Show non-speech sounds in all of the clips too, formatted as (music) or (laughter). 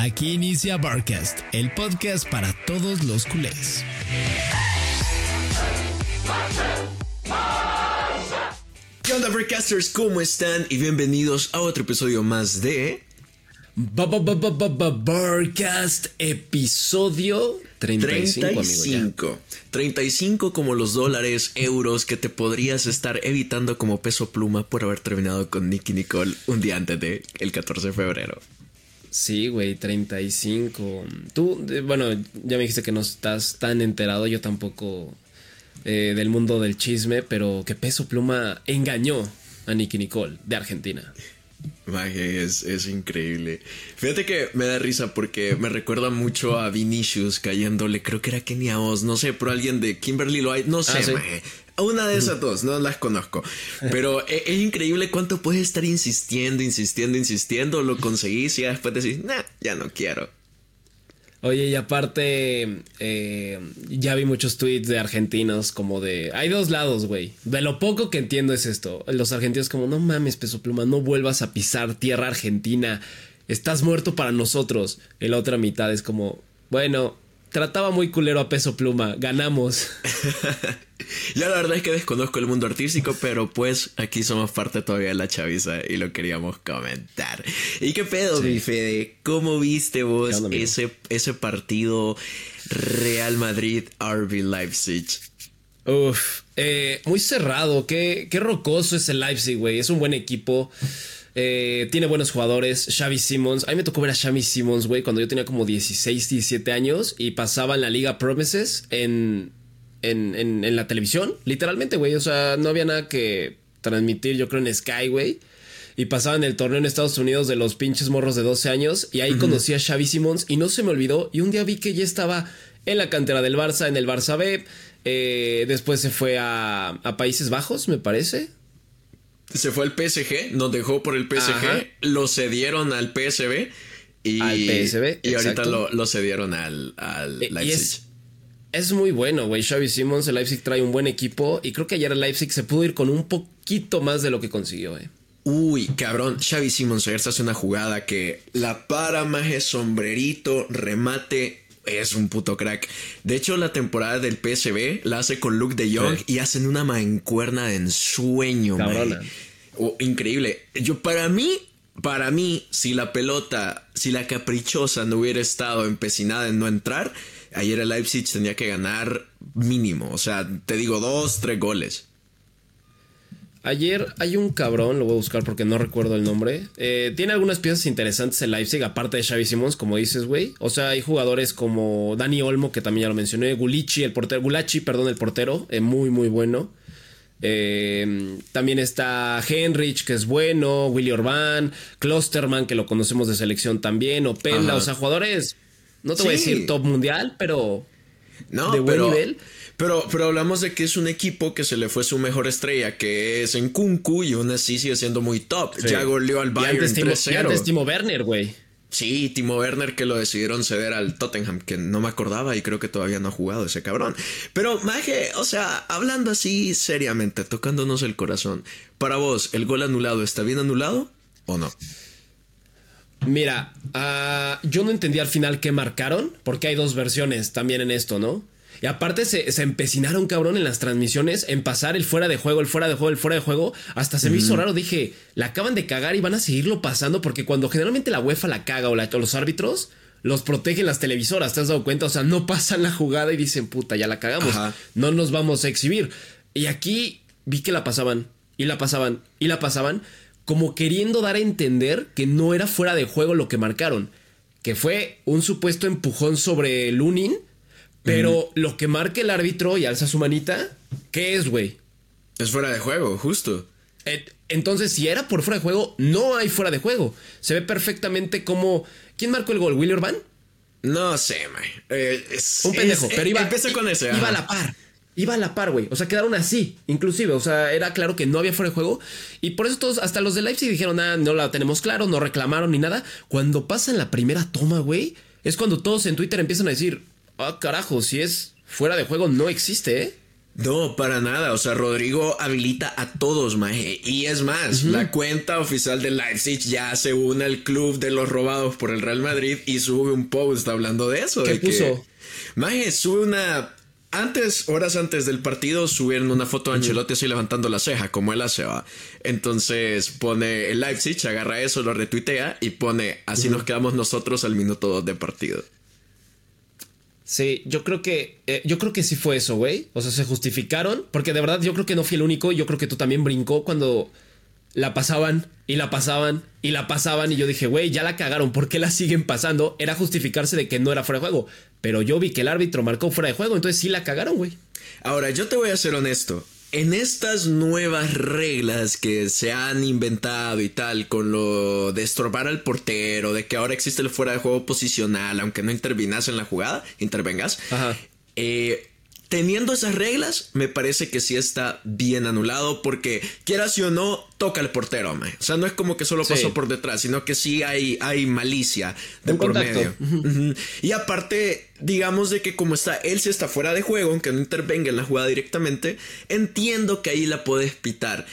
Aquí inicia Barcast, el podcast para todos los culés. ¿Qué onda, Barcasters? ¿Cómo están? Y bienvenidos a otro episodio más de. Barcast, episodio 35, 35. 35 como los dólares, euros que te podrías estar evitando como peso pluma por haber terminado con Nicky Nicole un día antes de el 14 de febrero. Sí, güey, 35. Tú, bueno, ya me dijiste que no estás tan enterado, yo tampoco eh, del mundo del chisme, pero que Peso Pluma engañó a Nicky Nicole de Argentina. Maje, es, es, increíble. Fíjate que me da risa porque me recuerda mucho a Vinicius cayéndole, creo que era Kenia Oz, no sé, pero alguien de Kimberly Lloyd, no sé, ah, Una de esas dos, no las conozco. Pero es, es, increíble cuánto puedes estar insistiendo, insistiendo, insistiendo, lo conseguís y después decís, nah, ya no quiero. Oye, y aparte, eh, ya vi muchos tweets de argentinos como de... Hay dos lados, güey. De lo poco que entiendo es esto. Los argentinos como, no mames, peso pluma, no vuelvas a pisar tierra argentina. Estás muerto para nosotros. Y la otra mitad es como, bueno, trataba muy culero a peso pluma, ganamos. (laughs) ya la verdad es que desconozco el mundo artístico, pero pues aquí somos parte todavía de la chaviza y lo queríamos comentar. ¿Y qué pedo, mi Fede? ¿Cómo viste vos ese, ese partido Real Madrid RB Leipzig? Uf, eh, muy cerrado, qué, qué rocoso es el Leipzig, güey. Es un buen equipo. Eh, tiene buenos jugadores. Xavi Simmons. A mí me tocó ver a Xavi Simmons, güey, cuando yo tenía como 16, 17 años y pasaba en la Liga Promises en, en, en, la televisión. Literalmente, güey. O sea, no había nada que transmitir, yo creo, en Sky, güey. Y pasaba en el torneo en Estados Unidos de los pinches morros de 12 años. Y ahí conocí a Xavi Simmons y no se me olvidó. Y un día vi que ya estaba en la cantera del Barça, en el Barça B. Eh, después se fue a, a Países Bajos, me parece se fue al PSG, nos dejó por el PSG, lo cedieron al PSB y, al PSB, y ahorita lo, cedieron al, al e, Leipzig. es, muy bueno, güey. Xavi Simmons, el Leipzig trae un buen equipo y creo que ayer el Leipzig se pudo ir con un poquito más de lo que consiguió, eh. Uy, cabrón, Xavi Simmons ayer hace una jugada que la para, maje, sombrerito, remate, es un puto crack. De hecho, la temporada del PSB la hace con Luke de Jong y hacen una mancuerna de ensueño, oh, increíble. Yo, para mí, para mí, si la pelota, si la caprichosa no hubiera estado empecinada en no entrar, ayer el Leipzig tenía que ganar mínimo. O sea, te digo, dos, tres goles. Ayer hay un cabrón, lo voy a buscar porque no recuerdo el nombre. Eh, tiene algunas piezas interesantes el Leipzig, aparte de Xavi Simons, como dices, güey. O sea, hay jugadores como Dani Olmo, que también ya lo mencioné, Gulichi, el portero, Gulachi, perdón, el portero, eh, muy, muy bueno. Eh, también está Henrich, que es bueno, Willy Orban, Klosterman, que lo conocemos de selección también, Openda, o sea, jugadores, no te voy a decir top mundial, pero no, de buen nivel. Pero, pero hablamos de que es un equipo que se le fue su mejor estrella, que es en Kunku, y aún así sigue siendo muy top. Ya goleó al Bayern 3-0. antes Timo Werner, güey. Sí, Timo Werner que lo decidieron ceder al Tottenham, que no me acordaba y creo que todavía no ha jugado ese cabrón. Pero, Maje, o sea, hablando así seriamente, tocándonos el corazón, para vos, ¿el gol anulado está bien anulado o no? Mira, uh, yo no entendí al final qué marcaron, porque hay dos versiones también en esto, ¿no? Y aparte se, se, empecinaron, cabrón, en las transmisiones, en pasar el fuera de juego, el fuera de juego, el fuera de juego. Hasta se me hizo raro. Dije, la acaban de cagar y van a seguirlo pasando porque cuando generalmente la UEFA la caga o, los árbitros los protegen las televisoras, ¿te has dado cuenta? O sea, no pasan la jugada y dicen, puta, ya la cagamos. No nos vamos a exhibir. Y aquí vi que la pasaban y la pasaban y la pasaban como queriendo dar a entender que no era fuera de juego lo que marcaron, que fue un supuesto empujón sobre Lunin pero lo que marque el árbitro y alza su manita, ¿qué es, güey? Es fuera de juego, justo. entonces, si era por fuera de juego, no hay fuera de juego. Se ve perfectamente como. ¿Quién marcó el gol? ¿Willy Orban? No sé, man. Eh, Un pendejo, pero iba. Empecé con. Iba a la par. Iba a la par, güey. O sea, quedaron así, inclusive. O sea, era claro que no había fuera de juego. Y por eso todos, hasta los de Leipzig dijeron, ah, no la tenemos claro, no reclamaron ni nada. Cuando pasan la primera toma, güey, es cuando todos en Twitter empiezan a decir, ah, carajo, si es fuera de juego, no existe, ¿eh? No, para nada. O sea, Rodrigo habilita a todos, maje. Y es más, la cuenta oficial de Leipzig ya se une al club de los robados por el Real Madrid y sube un post hablando de eso. ¿Qué de puso? Que, maje, sube una. Antes, horas antes del partido, subieron una foto de Ancelotti así levantando la ceja, como él hace, va. Entonces pone el Leipzig, agarra eso, lo retuitea y pone así nos quedamos nosotros al minuto 2 de partido. Sí, yo creo que eh, yo creo que sí fue eso, güey. O sea, se justificaron porque de verdad yo creo que no fui el único. Yo creo que tú también brincó cuando la pasaban y la pasaban y la pasaban y yo dije, güey, ya la cagaron. ¿Por qué la siguen pasando? Era justificarse de que no era fuera de juego. Pero yo vi que el árbitro marcó fuera de juego, entonces sí la cagaron, güey. Ahora, yo te voy a ser honesto. En estas nuevas reglas que se han inventado y tal, con lo de estorbar al portero, de que ahora existe el fuera de juego posicional, aunque no intervinas en la jugada, intervengas. Ajá. Eh, teniendo esas reglas, me parece que sí está bien anulado porque quieras o no, toca el portero, man. O sea, no es como que solo pasó Sí. por detrás, sino que sí hay, hay malicia de Un por contacto. medio. Y aparte, digamos de que como está, él sí está fuera de juego, aunque no intervenga en la jugada directamente, entiendo que ahí la puedes pitar.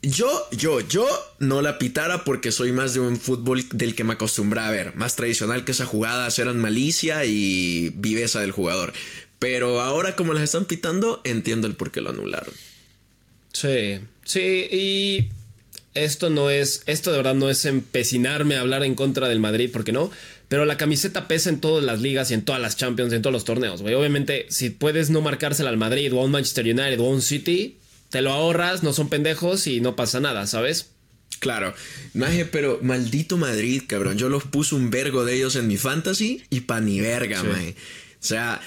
Yo, yo, yo no la pitara porque soy más de un fútbol del que me acostumbré a ver. Más tradicional que esas jugadas eran malicia y viveza del jugador. Pero ahora como las están pitando, entiendo el por qué lo anularon. Sí, sí, y esto no es, esto de verdad no es empecinarme a hablar en contra del Madrid, porque no, pero la camiseta pesa en todas las ligas y en todas las Champions, en todos los torneos, güey. Obviamente, si puedes no marcársela al Madrid o a un Manchester United o a un City, te lo ahorras, no son pendejos y no pasa nada, ¿sabes? Claro, maje, pero maldito Madrid, cabrón. Yo los puse un vergo de ellos en mi fantasy y pa' ni verga, Sí. maje. O sea,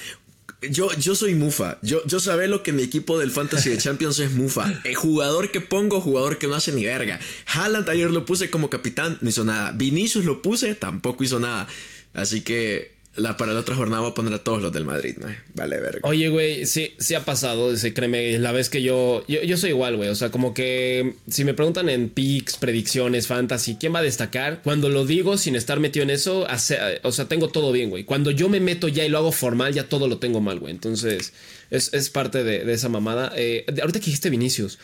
yo, yo soy mufa. Yo, yo sabé lo que mi equipo del fantasy de Champions es mufa. El jugador que pongo, jugador que no hace ni verga. Haaland ayer lo puse como capitán, no hizo nada. Vinicius lo puse, tampoco hizo nada. Así que la, para la otra jornada voy a poner a todos los del Madrid, maje. Vale, verga. Oye, güey, sí, sí ha pasado, sí, créeme, la vez que yo, yo, yo soy igual, güey, o sea, como que si me preguntan en picks, predicciones, fantasy, ¿quién va a destacar? Cuando lo digo sin estar metido en eso, o sea, tengo todo bien, güey. Cuando yo me meto ya y lo hago formal, ya todo lo tengo mal, güey. Entonces, es, es parte de, de esa mamada. Eh, ahorita que dijiste Vinicius,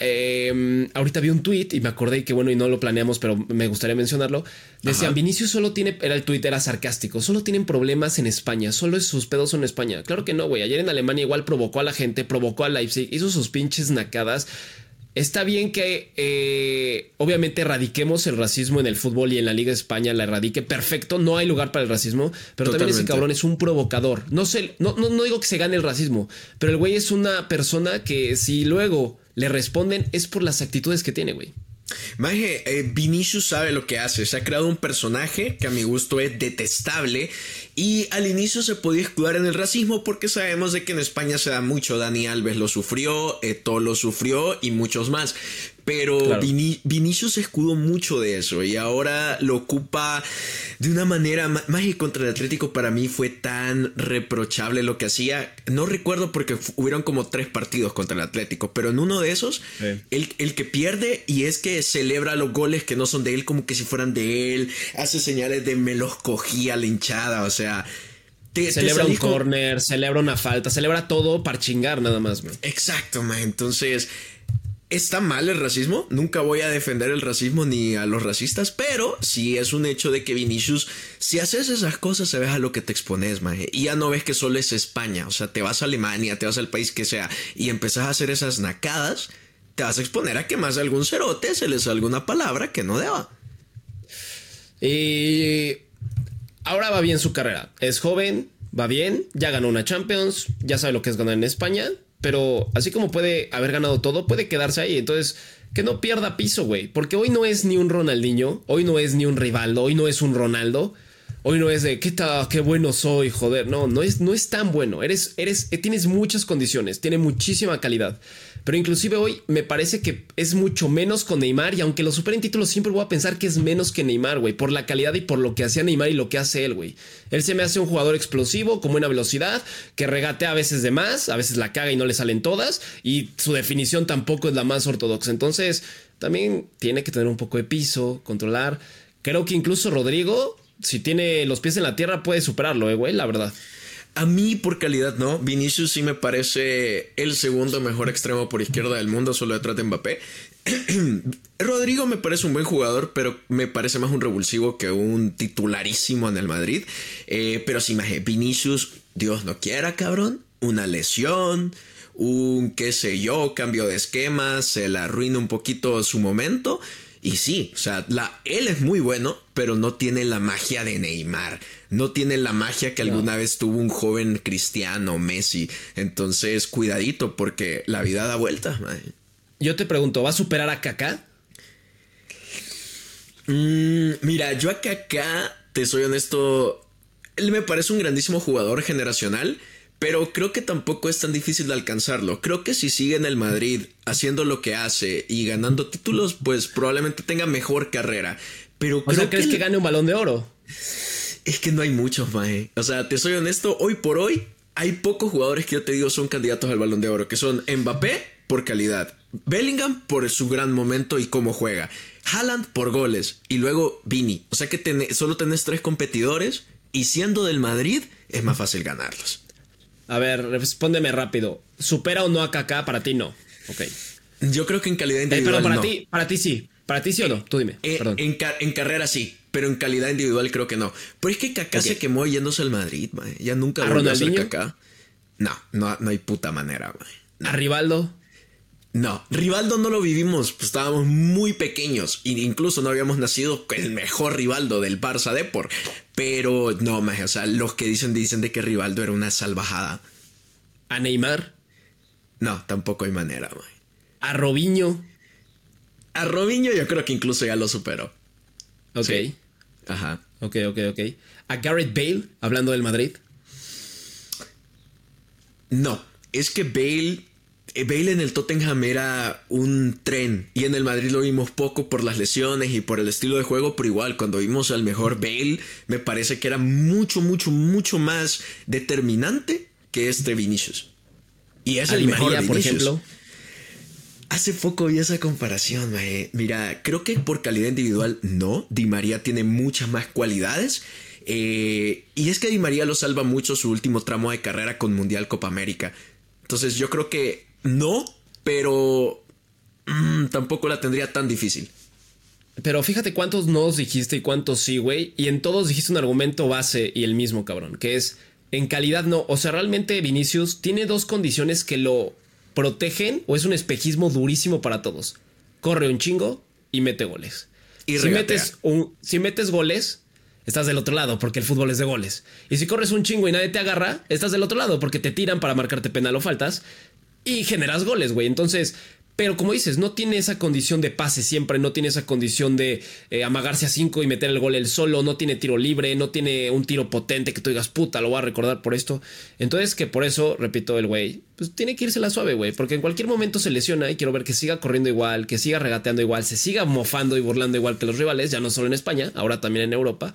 eh, ahorita vi un tweet y me acordé que bueno, y no lo planeamos, pero me gustaría mencionarlo. Decían, Ajá. Vinicius solo tiene, era el tweet, era sarcástico, solo tienen problemas en España, solo sus pedos son en España. Claro que no, güey. Ayer en Alemania igual provocó a la gente, provocó a Leipzig, hizo sus pinches nacadas. Está bien que eh, obviamente erradiquemos el racismo en el fútbol y en la Liga de España la erradique. Perfecto, no hay lugar para el racismo, pero también ese cabrón es un provocador. No sé, no, no, no digo que se gane el racismo, pero el güey es una persona que si luego le responden es por las actitudes que tiene, güey. Maje, eh, Vinicius sabe lo que hace. Se ha creado un personaje que a mi gusto es detestable. Y al inicio se podía escudar en el racismo porque sabemos de que en España se da mucho. Dani Alves lo sufrió, Eto lo sufrió y muchos más. Pero Claro. Vini- Vinicius se escudó mucho de eso y ahora lo ocupa de una manera ma- más que contra el Atlético para mí fue tan reprochable lo que hacía. No recuerdo porque hubieron como tres partidos contra el Atlético, pero en uno de esos, Sí. el, el que pierde y es que celebra los goles que no son de él como que si fueran de él, hace señales de me los cogía la hinchada, o sea... te- te Celebra un con- corner, celebra una falta, celebra todo para chingar nada más, güey. Exacto, man. Entonces, está mal el racismo. Nunca voy a defender el racismo ni a los racistas, pero sí es un hecho de que Vinicius, si haces esas cosas, se ves a lo que te expones, man. Y ya no ves que solo es España. O sea, te vas a Alemania, te vas al país que sea y empezás a hacer esas nacadas, te vas a exponer a que más de algún cerote se les salga una palabra que no deba. Y ahora va bien su carrera. Es joven, va bien, ya ganó una Champions, ya sabe lo que es ganar en España, pero así como puede haber ganado todo, puede quedarse ahí. Entonces, que no pierda piso, güey. Porque hoy no es ni un Ronaldinho, hoy no es ni un Rivaldo, hoy no es un Ronaldo. Hoy no es de qué ta- qué bueno soy, joder. No, no es, no es tan bueno. Eres, eres, eh, tienes muchas condiciones, tiene muchísima calidad. Pero inclusive hoy me parece que es mucho menos con Neymar. Y aunque lo superen títulos, siempre voy a pensar que es menos que Neymar, güey. Por la calidad y por lo que hacía Neymar y lo que hace él, güey. Él se me hace un jugador explosivo, con buena velocidad, que regatea a veces de más, a veces la caga y no le salen todas. Y su definición tampoco es la más ortodoxa. Entonces, también tiene que tener un poco de piso, controlar. Creo que incluso Rodrigo, si tiene los pies en la tierra, puede superarlo, eh, güey, la verdad. A mí por calidad no. Vinicius sí me parece el segundo mejor extremo por izquierda del mundo, solo detrás de Mbappé. (clears throat) Rodrigo me parece un buen jugador, pero me parece más un revulsivo que un titularísimo en el Madrid. Eh, pero si me Vinicius, Dios no quiera, cabrón, una lesión, un qué sé yo, cambio de esquema, se le arruina un poquito su momento. Y sí, o sea, la, él es muy bueno, pero no tiene la magia de Neymar. No tiene la magia que alguna vez tuvo un joven cristiano, Messi. Entonces, cuidadito, porque la vida da vueltas. Yo te pregunto, ¿va a superar a Kaká? Mm, mira, yo a Kaká, te soy honesto, él me parece un grandísimo jugador generacional. Pero creo que tampoco es tan difícil de alcanzarlo. Creo que si sigue en el Madrid haciendo lo que hace y ganando títulos, pues probablemente tenga mejor carrera. Pero o sea, ¿crees que, gane un balón de oro? Es que no hay muchos, Mae. O sea, te soy honesto, hoy por hoy hay pocos jugadores que yo te digo son candidatos al balón de oro, que son Mbappé por calidad, Bellingham por su gran momento y cómo juega, Haaland por goles y luego Vini. O sea que solo tenés tres competidores y siendo del Madrid es más fácil ganarlos. A ver, respóndeme rápido. ¿Supera o no a Kaká? Para ti no. Ok. Yo creo que en calidad individual. pero para ti, para ti sí. Para ti sí o no, tú dime. Eh, en, carrera sí, pero en calidad individual creo que no. Pero es que Kaká se quemó yéndose al Madrid, man. Ya nunca ¿A volvió a ser Kaká. No, no, no hay puta manera, man. ¿A Rivaldo? No, Rivaldo no lo vivimos, pues estábamos muy pequeños e incluso no habíamos nacido con el mejor Rivaldo del Barça Depor. Pero no, o sea, los que dicen dicen de que Rivaldo era una salvajada. ¿A Neymar? No, tampoco hay manera, man. ¿A Robinho? A Robinho yo creo que incluso ya lo superó. Ok. Ajá. Ok, ok, ok. ¿A Garrett Bale, hablando del Madrid? No, es que Bale Bale en el Tottenham era un tren y en el Madrid lo vimos poco por las lesiones y por el estilo de juego, pero igual cuando vimos al mejor Bale me parece que era mucho, mucho, mucho más determinante que este Vinicius. Y es el mejor por ejemplo. Hace poco vi esa comparación, Mira, creo que por calidad individual no. Di María tiene muchas más cualidades. Eh, y es que Di María lo salva mucho su último tramo de carrera con Mundial Copa América. Entonces yo creo que no, pero mm, tampoco la tendría tan difícil. Pero fíjate cuántos no dijiste y cuántos sí, güey. Y en todos dijiste un argumento base y el mismo, cabrón. Que es, en calidad no. O sea, realmente Vinicius tiene dos condiciones que lo protegen o es un espejismo durísimo para todos. Corre un chingo y mete goles. Y si metes, un, si metes goles, estás del otro lado porque el fútbol es de goles. Y si corres un chingo y nadie te agarra, estás del otro lado porque te tiran para marcarte penal o faltas y generas goles, güey. Entonces, pero como dices, no tiene esa condición de pase siempre, no tiene esa condición de eh, amagarse a cinco y meter el gol él solo, no tiene tiro libre, no tiene un tiro potente que tú digas, puta, lo voy a recordar por esto. Entonces, que por eso, repito, el güey, pues tiene que irse la suave, güey, porque en cualquier momento se lesiona y quiero ver que siga corriendo igual, que siga regateando igual, se siga mofando y burlando igual que los rivales, ya no solo en España, ahora también en Europa.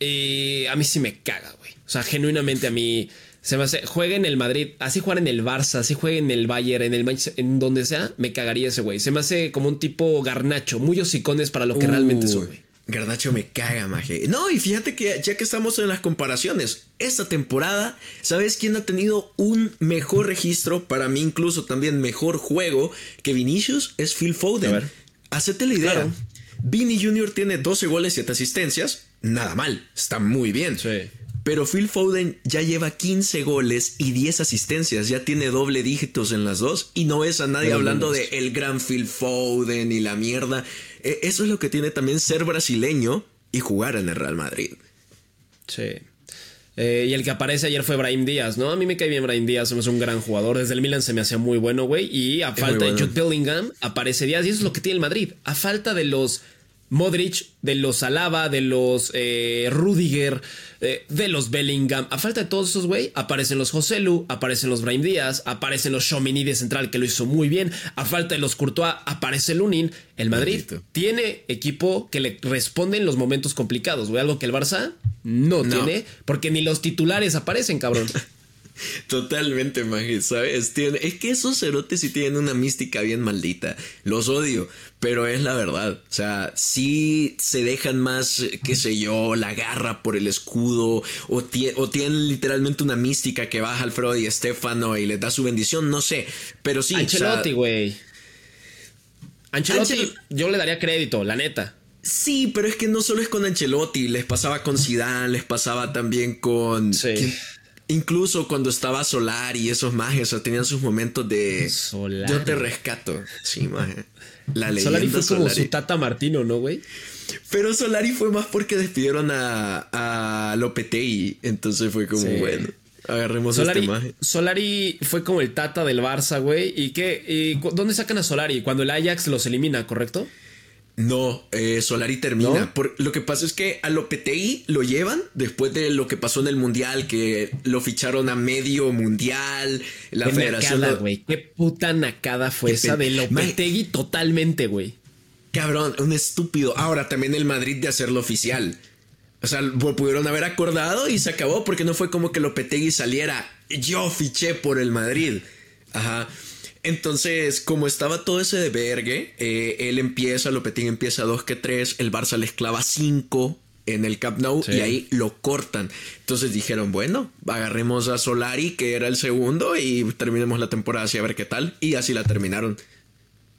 Y a mí sí me caga, güey. O sea, genuinamente a mí se me hace, juegue en el Madrid, así juega en el Barça, así juegue en el Bayern, en el en donde sea, me cagaría ese güey. Se me hace como un tipo garnacho, muy hocicones para lo que realmente soy. Garnacho me caga, maje. No, y fíjate que ya que estamos en las comparaciones, esta temporada, ¿sabes quién ha tenido un mejor registro? Para mí, incluso también mejor juego que Vinicius es Phil Foden. A ver. Hacete la idea. Vini Jr. tiene 12 goles y 7 asistencias. Nada mal, está muy bien. Sí. Pero Phil Foden ya lleva 15 goles y 10 asistencias, ya tiene doble dígitos en las dos y no es a nadie hablando de el gran Phil Foden y la mierda. E, eso es lo que tiene también ser brasileño y jugar en el Real Madrid. Sí. Eh, y el que aparece ayer fue Brahim Díaz, ¿no? A mí me cae bien Brahim Díaz, es un gran jugador. Desde el Milan se me hacía muy bueno, güey. Y a falta de Jude Bellingham, aparece Díaz. Y eso es lo que tiene el Madrid. A falta de los Modric, de los Alaba, de los eh, Rudiger, eh, de los Bellingham. A falta de todos esos, güey, aparecen los Joselu, aparecen los Brahim Díaz, aparecen los Shomini de central que lo hizo muy bien. A falta de los Courtois, aparece Lunin. El Madrid tiene equipo que le responde en los momentos complicados, güey. Algo que el Barça no, tiene, porque ni los titulares aparecen, cabrón. (laughs) Totalmente, maje, ¿sabes? es que esos cerotes sí tienen una mística bien maldita. Los odio, pero es la verdad. O sea, sí se dejan más, qué sé yo, la garra por el escudo, o, o tienen literalmente una mística que baja Alfredo y Estefano y les da su bendición, no sé. Pero sí. Ancelotti, güey. Ancelotti, yo le daría crédito, la neta. Sí, pero es que no solo es con Ancelotti, les pasaba con Zidane, les pasaba también con... Sí. Incluso cuando estaba Solari y esos mages, o tenían sus momentos de. Solari. Yo te rescato. Sí, maje. La leyenda Solari fue como su tata Martino, ¿no, güey? Pero Solari fue más porque despidieron a, a Lopetegui. Entonces fue como, bueno, agarremos Solari, este maje. Solari fue como el tata del Barça, güey. ¿Y qué? ¿Y ¿Dónde sacan a Solari? Cuando el Ajax los elimina, ¿correcto? No, eh, Solari termina. Por, lo que pasa es que a Lopetegui lo llevan después de lo que pasó en el Mundial, que lo ficharon a medio Mundial, la Qué federación... güey. Qué puta nacada fue esa de Lopetegui totalmente, güey. Cabrón, un estúpido. Ahora también el Madrid de hacerlo oficial. O sea, pudieron haber acordado y se acabó porque no fue como que Lopetegui saliera. Yo fiché por el Madrid. Ajá. Entonces, como estaba todo ese de vergue, eh, él empieza, Lopetín empieza 2 que 3, el Barça le esclava 5 en el Camp Nou y ahí lo cortan. Entonces dijeron, bueno, agarremos a Solari, que era el segundo, y terminemos la temporada así a ver qué tal. Y así la terminaron.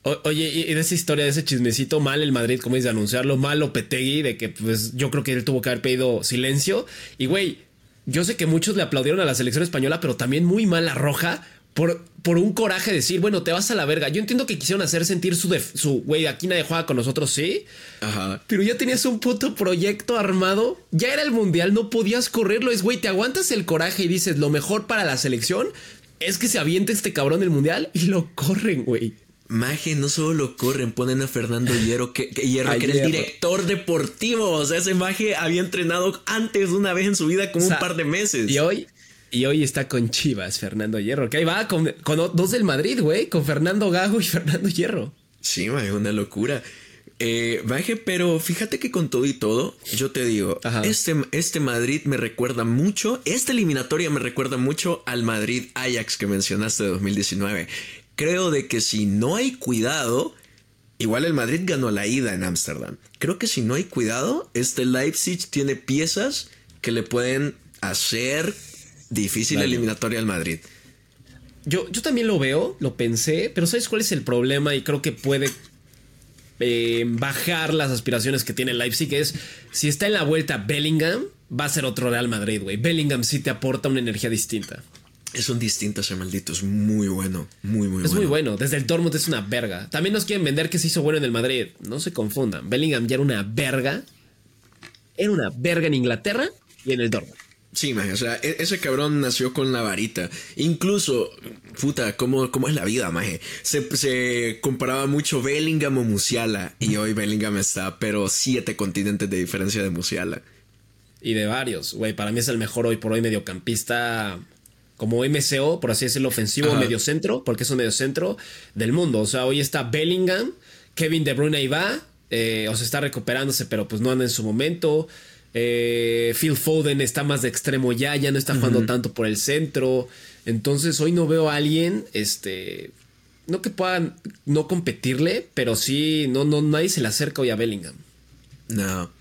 oye, y de esa historia, de ese chismecito, mal el Madrid, como dice, anunciarlo, mal Lopetegui, de que pues yo creo que él tuvo que haber pedido silencio. Y güey, yo sé que muchos le aplaudieron a la selección española, pero también muy mal la roja por, por un coraje de decir, bueno, te vas a la verga. Yo entiendo que quisieron hacer sentir su, su güey, aquí nadie juega con nosotros, sí. Ajá. Pero ya tenías un puto proyecto armado. Ya era el mundial, no podías correrlo. Es, güey, te aguantas el coraje y dices, lo mejor para la selección es que se aviente este cabrón del mundial y lo corren, güey. Maje, no solo lo corren, ponen a Fernando Hierro, que, Hierro, que era el director deportivo. O sea, ese Maje había entrenado antes una vez en su vida como un par de meses. Y hoy y hoy está con Chivas, Fernando Hierro. Que ahí va con, dos del Madrid, güey. Con Fernando Gago y (laughs) Fernando Hierro. Sí, es una locura. Eh, pero fíjate que con todo y todo, yo te digo, este, este Madrid me recuerda mucho, esta eliminatoria me recuerda mucho al Madrid Ajax que mencionaste de 2019. Creo de que si no hay cuidado, igual el Madrid ganó la ida en Ámsterdam. Creo que si no hay cuidado, este Leipzig tiene piezas que le pueden hacer Difícil eliminatoria al Madrid. Yo, yo también lo veo, lo pensé, pero ¿sabes cuál es el problema? Y creo que puede eh, bajar las aspiraciones que tiene Leipzig. Es si está en la vuelta Bellingham, va a ser otro Real Madrid, güey. Bellingham sí te aporta una energía distinta. Es un distinto ese maldito, es muy bueno, muy, muy bueno. Es muy bueno, desde el Dortmund es una verga. También nos quieren vender que se hizo bueno en el Madrid. No se confundan, Bellingham ya era una verga. Era una verga en Inglaterra y en el Dortmund. Sí, maje, o sea, e-, ese cabrón nació con la varita. Incluso, puta, ¿cómo, cómo es la vida, maje? Se, se, comparaba mucho Bellingham o Musiala. Y hoy Bellingham está, pero siete continentes de diferencia de Musiala. Y de varios, güey. Para mí es el mejor hoy por hoy mediocampista como MCO, por así decirlo, ofensivo, mediocentro, porque es un mediocentro del mundo. O sea, hoy está Bellingham, Kevin De Bruyne ahí va, eh, o sea, está recuperándose, pero pues no anda en su momento. Eh, Phil Foden está más de extremo ya, ya no está jugando tanto por el centro. Entonces hoy no veo a alguien, este, no que pueda no competirle, pero sí, no, no, nadie se le acerca hoy a Bellingham. No,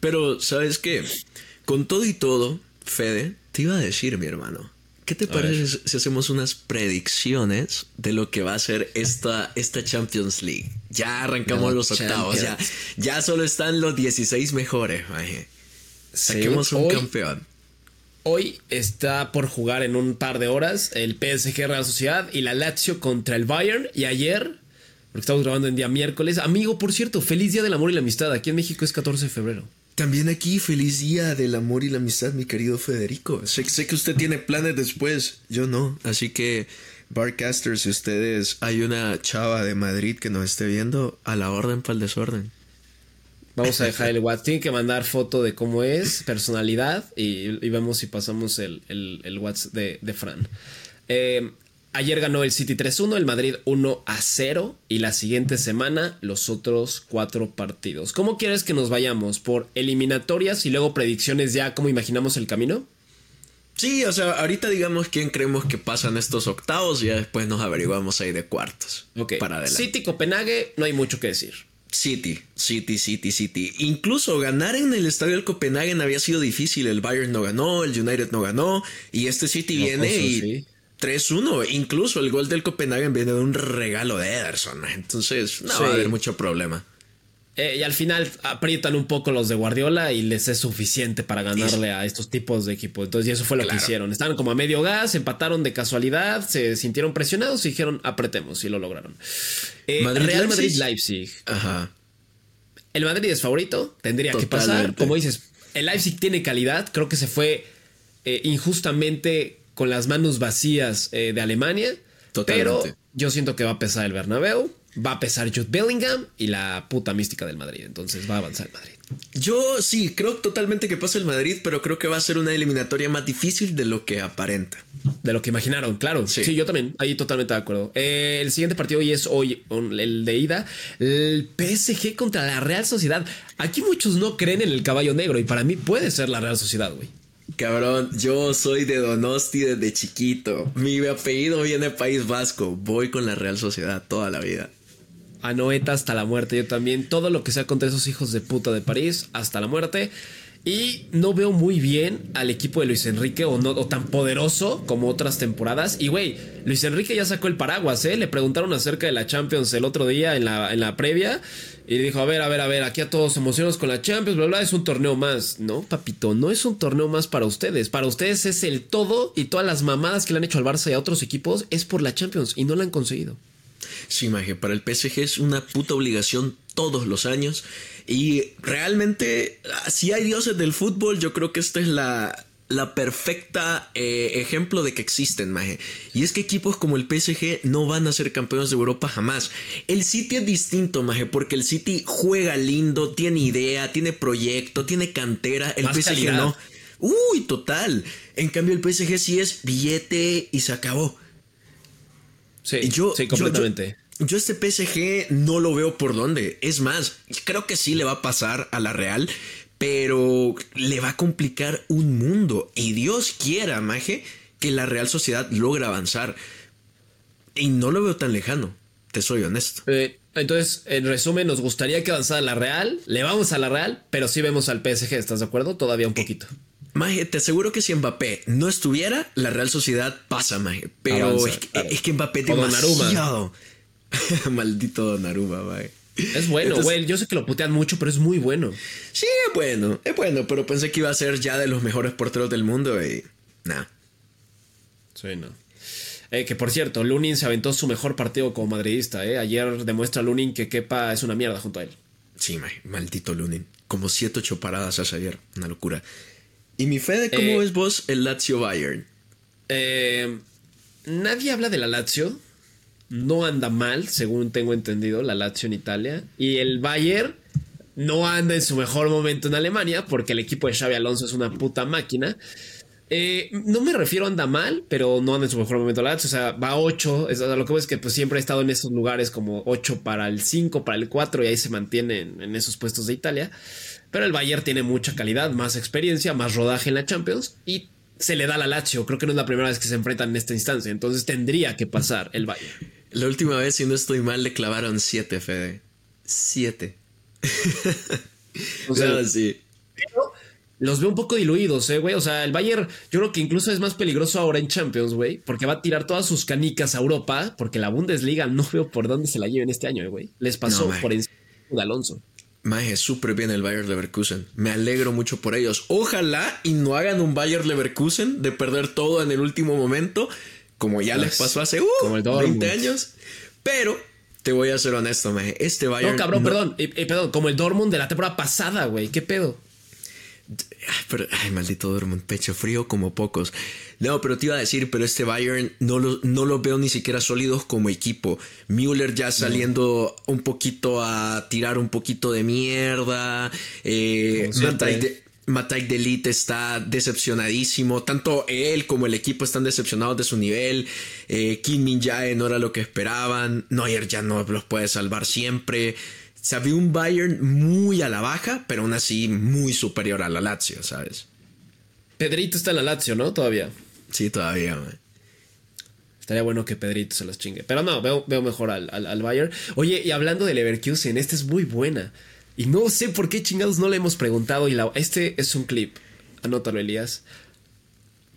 pero ¿sabes qué? Con todo y todo, Fede, te iba a decir, mi hermano. ¿Qué te parece si hacemos unas predicciones de lo que va a ser esta, esta Champions League? Ya arrancamos los octavos, ya, ya solo están los 16 mejores. Saquemos un campeón. Hoy está por jugar en un par de horas el PSG Real Sociedad y la Lazio contra el Bayern. Y ayer, porque estamos grabando en día miércoles, amigo, por cierto, feliz día del amor y la amistad. Aquí en México es 14 de febrero. También aquí, feliz día del amor y la amistad, mi querido Federico. Sé, sé que usted tiene planes después, yo no. Así que, Barcasters, si ustedes hay una chava de Madrid que nos esté viendo, a la orden para el desorden. Vamos a dejar el WhatsApp. Tienen que mandar foto de cómo es, personalidad, y, vemos si pasamos el, el, WhatsApp de, Fran. Eh, ayer ganó el City 3-1, el Madrid 1-0, y la siguiente semana los otros cuatro partidos. ¿Cómo quieres que nos vayamos? ¿Por eliminatorias y luego predicciones ya como imaginamos el camino? Sí, o sea, ahorita digamos quién creemos que pasan estos octavos y ya después nos averiguamos ahí de cuartos. Ok. Para adelante. City, Copenhague, no hay mucho que decir. City, City, City, City. Incluso ganar en el estadio del Copenhagen había sido difícil. El Bayern no ganó, el United no ganó. Y este City viene y 3-1. Incluso el gol del Copenhagen viene de un regalo de Ederson. Entonces no va a haber mucho problema. Eh, y al final aprietan un poco los de Guardiola y les es suficiente para ganarle a estos tipos de equipos. Entonces, y eso fue lo que hicieron. Estaban como a medio gas, empataron de casualidad, se sintieron presionados y dijeron apretemos y lo lograron. Eh, Real Madrid-Leipzig. Ajá. El Madrid es favorito, tendría que pasar. Como dices, el Leipzig tiene calidad, creo que se fue eh, injustamente con las manos vacías de Alemania. Pero yo siento que va a pesar el Bernabéu va a pesar Jude Bellingham y la puta mística del Madrid. Entonces va a avanzar el Madrid. Yo sí, creo totalmente que pasa el Madrid, pero creo que va a ser una eliminatoria más difícil de lo que aparenta. De lo que imaginaron, claro. Sí, yo también, ahí totalmente de acuerdo. Eh, el siguiente partido hoy es hoy, el de ida, el PSG contra la Real Sociedad. Aquí muchos no creen en el caballo negro y para mí puede ser la Real Sociedad, güey. Cabrón, yo soy de Donosti desde chiquito. Mi apellido viene País Vasco. Voy con la Real Sociedad toda la vida a Noeta hasta la muerte. Yo también, todo lo que sea contra esos hijos de puta de París, hasta la muerte. Y no veo muy bien al equipo de Luis Enrique o, no, tan poderoso como otras temporadas. Y güey, Luis Enrique ya sacó el paraguas, ¿eh? Le preguntaron acerca de la Champions el otro día en la, en la previa. Y dijo, a ver, a ver, a ver, aquí a todos emocionados con la Champions, bla, bla, es un torneo más. No, papito, no es un torneo más para ustedes. Para ustedes es el todo y todas las mamadas que le han hecho al Barça y a otros equipos es por la Champions y no la han conseguido. Sí, Maje, para el PSG es una puta obligación todos los años. Y realmente, si hay dioses del fútbol, yo creo que esta es la, la perfecta eh, ejemplo de que existen, Maje. Y es que equipos como el PSG no van a ser campeones de Europa jamás. El City es distinto, Maje, porque el City juega lindo, tiene idea, tiene proyecto, tiene cantera. El PSG no. Uy, total. En cambio, el PSG sí es billete y se acabó. Sí, yo, sí, completamente. Yo, este PSG no lo veo por dónde. Es más, creo que sí le va a pasar a la Real, pero le va a complicar un mundo. Y Dios quiera, Maje, que la Real Sociedad logre avanzar. Y no lo veo tan lejano, te soy honesto. Eh, entonces, en resumen, nos gustaría que avanzara la Real, le vamos a la Real, pero sí vemos al PSG, ¿estás de acuerdo? Todavía un poquito. Maje, te aseguro que si Mbappé no estuviera, la Real Sociedad pasa, Maje. Pero es, que, Mbappé tiene demasiado. (laughs) Maldito Donnarumma, Maje. Es bueno, güey. Yo sé que lo putean mucho, pero es muy bueno. Sí, es bueno, es bueno, pero pensé que iba a ser ya de los mejores porteros del mundo y. Nada. Sí, no. Eh, que por cierto, Lunin se aventó su mejor partido como madridista. Eh. Ayer demuestra Lunin que Kepa es una mierda junto a él. Sí, maje, maldito Lunin. Como 7 ocho paradas hace ayer. Una locura. ¿Y mi Fede, cómo eh, ves vos el Lazio Bayern? Eh, nadie habla de la Lazio. No anda mal, según tengo entendido, la Lazio en Italia. Y el Bayern no anda en su mejor momento en Alemania porque el equipo de Xavi Alonso es una puta máquina. Eh, no me refiero a anda mal, pero no anda en su mejor momento la Lazio. O sea, va a 8. lo que veo es que pues, siempre ha estado en esos lugares como 8 para el 5, para el 4 y ahí se mantiene en esos puestos de Italia. Pero el Bayern tiene mucha calidad, más experiencia, más rodaje en la Champions y se le da la Lazio. Creo que no es la primera vez que se enfrentan en esta instancia, entonces tendría que pasar el Bayern. La última vez, si no estoy mal, le clavaron siete, Fede. Siete. o (laughs) sea, sí. los veo un poco diluidos, eh, güey. O sea, el Bayern, yo creo que incluso es más peligroso ahora en Champions, güey, porque va a tirar todas sus canicas a Europa, porque la Bundesliga no veo por dónde se la lleven este año, eh, güey. Les pasó por encima de Alonso. Maje, súper bien el Bayern Leverkusen. Me alegro mucho por ellos. Ojalá y no hagan un Bayern Leverkusen de perder todo en el último momento, como ya les pasó hace uh, 20 años. Pero te voy a ser honesto, maje. Este Bayern. No, cabrón, perdón. perdón, como el Dortmund de la temporada pasada, güey. ¿Qué pedo? Ay, maldito Dortmund, pecho frío como pocos. No, pero te iba a decir, pero este Bayern no lo, no lo veo ni siquiera sólidos como equipo. Müller ya saliendo un poquito a tirar un poquito de mierda. Eh, Matej de, Elite está decepcionadísimo. Tanto él como el equipo están decepcionados de su nivel. Eh, Kim Min Jae no era lo que esperaban. Neuer ya no los puede salvar siempre se vio un Bayern muy a la baja, pero aún así muy superior a la Lazio, ¿sabes? Pedrito está en la Lazio, ¿no? Todavía. Sí, todavía, man. Estaría bueno que Pedrito se los chingue. Pero no, veo, veo mejor al, al, Bayern. Oye, y hablando del Leverkusen, esta es muy buena. Y no sé por qué chingados no le hemos preguntado. Y la, este es un clip. Anótalo, Elías.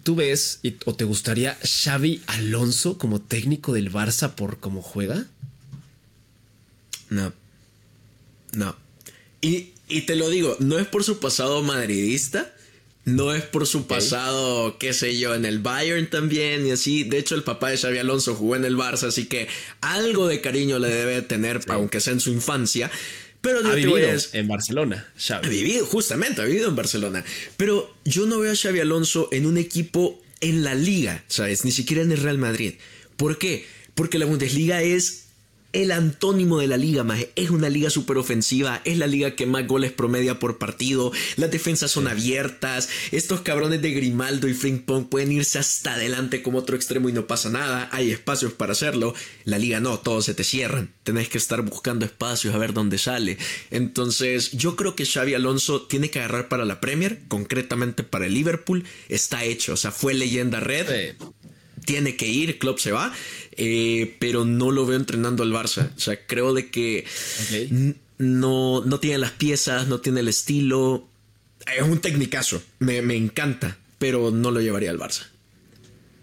¿Tú ves o te gustaría Xavi Alonso como técnico del Barça por cómo juega? No. No. Y, y te lo digo, no es por su pasado madridista no es por su pasado, qué sé yo, en el Bayern también y así. De hecho, el papá de Xavi Alonso jugó en el Barça, así que algo de cariño le debe tener, aunque sea en su infancia. Pero ha vivido en Barcelona, Xavi. Ha vivido, justamente, ha vivido en Barcelona. Pero yo no veo a Xavi Alonso en un equipo en la liga, ¿sabes? Ni siquiera en el Real Madrid. ¿Por qué? Porque la Bundesliga es el antónimo de la liga, más Es una liga súper ofensiva, es la liga que más goles promedia por partido, las defensas son abiertas, estos cabrones de Grimaldo y Frimpong pueden irse hasta adelante como otro extremo y no pasa nada, hay espacios para hacerlo. La liga no, todos se te cierran, tenés que estar buscando espacios a ver dónde sale. Entonces, yo creo que Xavi Alonso tiene que agarrar para la Premier, concretamente para el Liverpool, está hecho, o sea, fue leyenda red tiene que ir, Klopp se va, eh, pero no lo veo entrenando al Barça. O sea, creo de que no, no tiene las piezas, no tiene el estilo. Es un tecnicazo, me, encanta, pero no lo llevaría al Barça.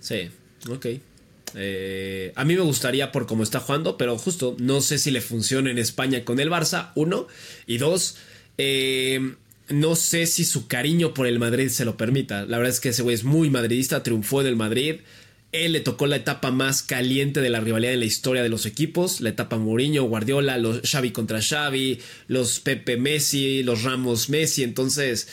Sí, ok. Eh, a mí me gustaría por cómo está jugando, pero justo no sé si le funciona en España con el Barça, uno. Y dos, eh, no sé si su cariño por el Madrid se lo permita. La verdad es que ese güey es muy madridista, triunfó en el Madrid. Él le tocó la etapa más caliente de la rivalidad en la historia de los equipos, la etapa Mourinho, Guardiola, los Xavi contra Xavi, los Pepe Messi, los Ramos Messi, entonces,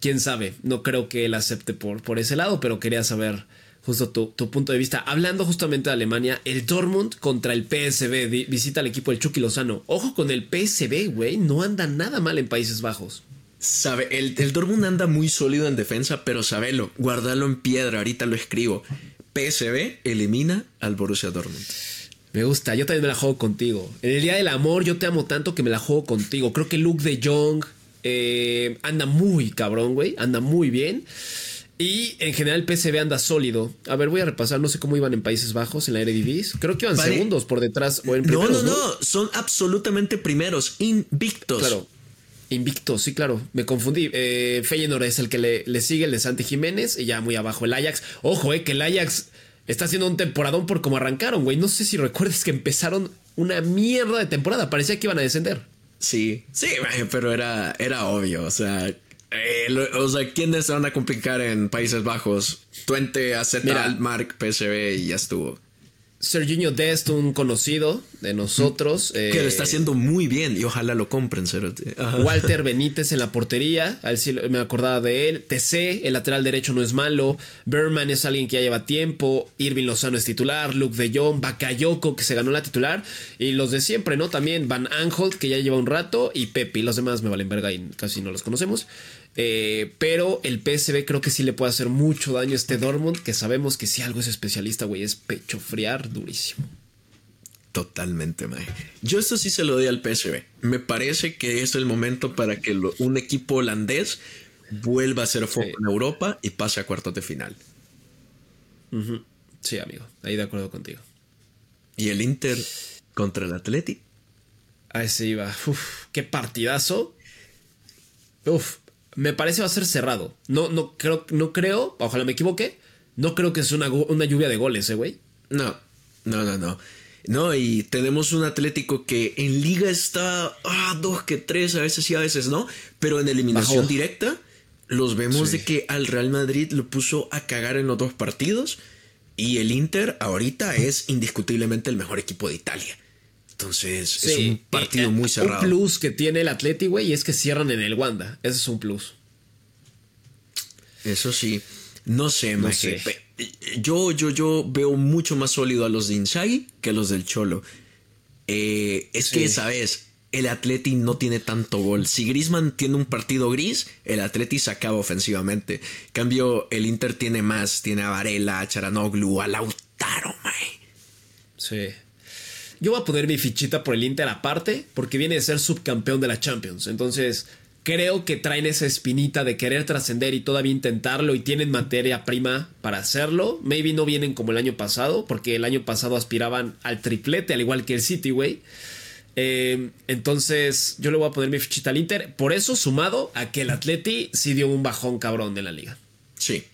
quién sabe, no creo que él acepte por, por ese lado, pero quería saber justo tu, punto de vista. Hablando justamente de Alemania, el Dortmund contra el PSB, visita al equipo del Chucky Lozano. Ojo con el PSB, güey, no anda nada mal en Países Bajos. Sabe, el, el Dortmund anda muy sólido en defensa, pero sabelo, guardalo en piedra, ahorita lo escribo. PSB elimina al Borussia Dortmund. Me gusta, yo también me la juego contigo. En el Día del Amor yo te amo tanto que me la juego contigo. Creo que Luke de Jong eh, anda muy cabrón, güey. Anda muy bien. Y en general el PSV anda sólido. A ver, voy a repasar, no sé cómo iban en Países Bajos, en la Eredivisie. Creo que iban segundos por detrás o en primeros, No, no, no, son absolutamente primeros, invictos. Claro. Invictos, sí, claro. Me confundí. Eh, Feyenoord es el que le, le, sigue, el de Santi Jiménez, y ya muy abajo el Ajax. Ojo, eh, que el Ajax está haciendo un temporadón por cómo arrancaron, güey. No sé si recuerdes que empezaron una mierda de temporada. Parecía que iban a descender. Sí, sí, pero era, era obvio. O sea, eh, o sea, ¿quiénes se van a complicar en Países Bajos? Tuente, AZ, Mark, PSV y ya estuvo. Serginho Dest, un conocido de nosotros. Que lo está eh, haciendo muy bien y ojalá lo compren. Walter Benítez en la portería, al me acordaba de él. TC, el lateral derecho no es malo. Berman es alguien que ya lleva tiempo. Irving Lozano es titular. Luke de Jong, Bakayoko que se ganó la titular. Y los de siempre, ¿no? También Van Aanholt que ya lleva un rato. Y Pepe. Los demás me valen verga y casi no los conocemos. Eh, pero el PSB creo que sí le puede hacer mucho daño a este Dortmund, que sabemos que si algo es especialista, güey, es pecho friar durísimo. Totalmente, mae. Yo esto sí se lo doy al PSV. Me parece que es el momento para que un equipo holandés vuelva a ser foco en Europa y pase a cuartos de final. Sí, amigo, ahí de acuerdo contigo. ¿Y el Inter contra el Atleti? Ahí se iba. Uf, qué partidazo. Uf, me parece va a ser cerrado. No, no creo, no creo, ojalá me equivoque. No creo que sea una, una lluvia de goles, eh, güey. No, no, no, no. No, y tenemos un Atlético que en liga está ah, dos que tres, a veces sí, a veces no, pero en eliminación directa los vemos de que al Real Madrid lo puso a cagar en los dos partidos y el Inter ahorita es indiscutiblemente el mejor equipo de Italia. Entonces es un partido eh, muy cerrado. Un plus que tiene el Atleti, güey, es que cierran en el Wanda. Ese es un plus. Eso sí. No sé, no Yo, yo, yo veo mucho más sólido a los de Inzaghi que a los del Cholo. Eh, es que, ¿sabes? El Atleti no tiene tanto gol. Si Grisman tiene un partido gris, el Atleti se acaba ofensivamente. cambio, el Inter tiene más. Tiene a Varela, a Charanoglu, a Lautaro, mae. Sí. Yo voy a poner mi fichita por el Inter aparte, porque viene de ser subcampeón de la Champions. Entonces, creo que traen esa espinita de querer trascender y todavía intentarlo y tienen materia prima para hacerlo. Maybe no vienen como el año pasado, porque el año pasado aspiraban al triplete, al igual que el City, güey. Eh, entonces, yo le voy a poner mi fichita al Inter. Por eso, sumado a que el Atleti sí dio un bajón cabrón de la liga. Sí.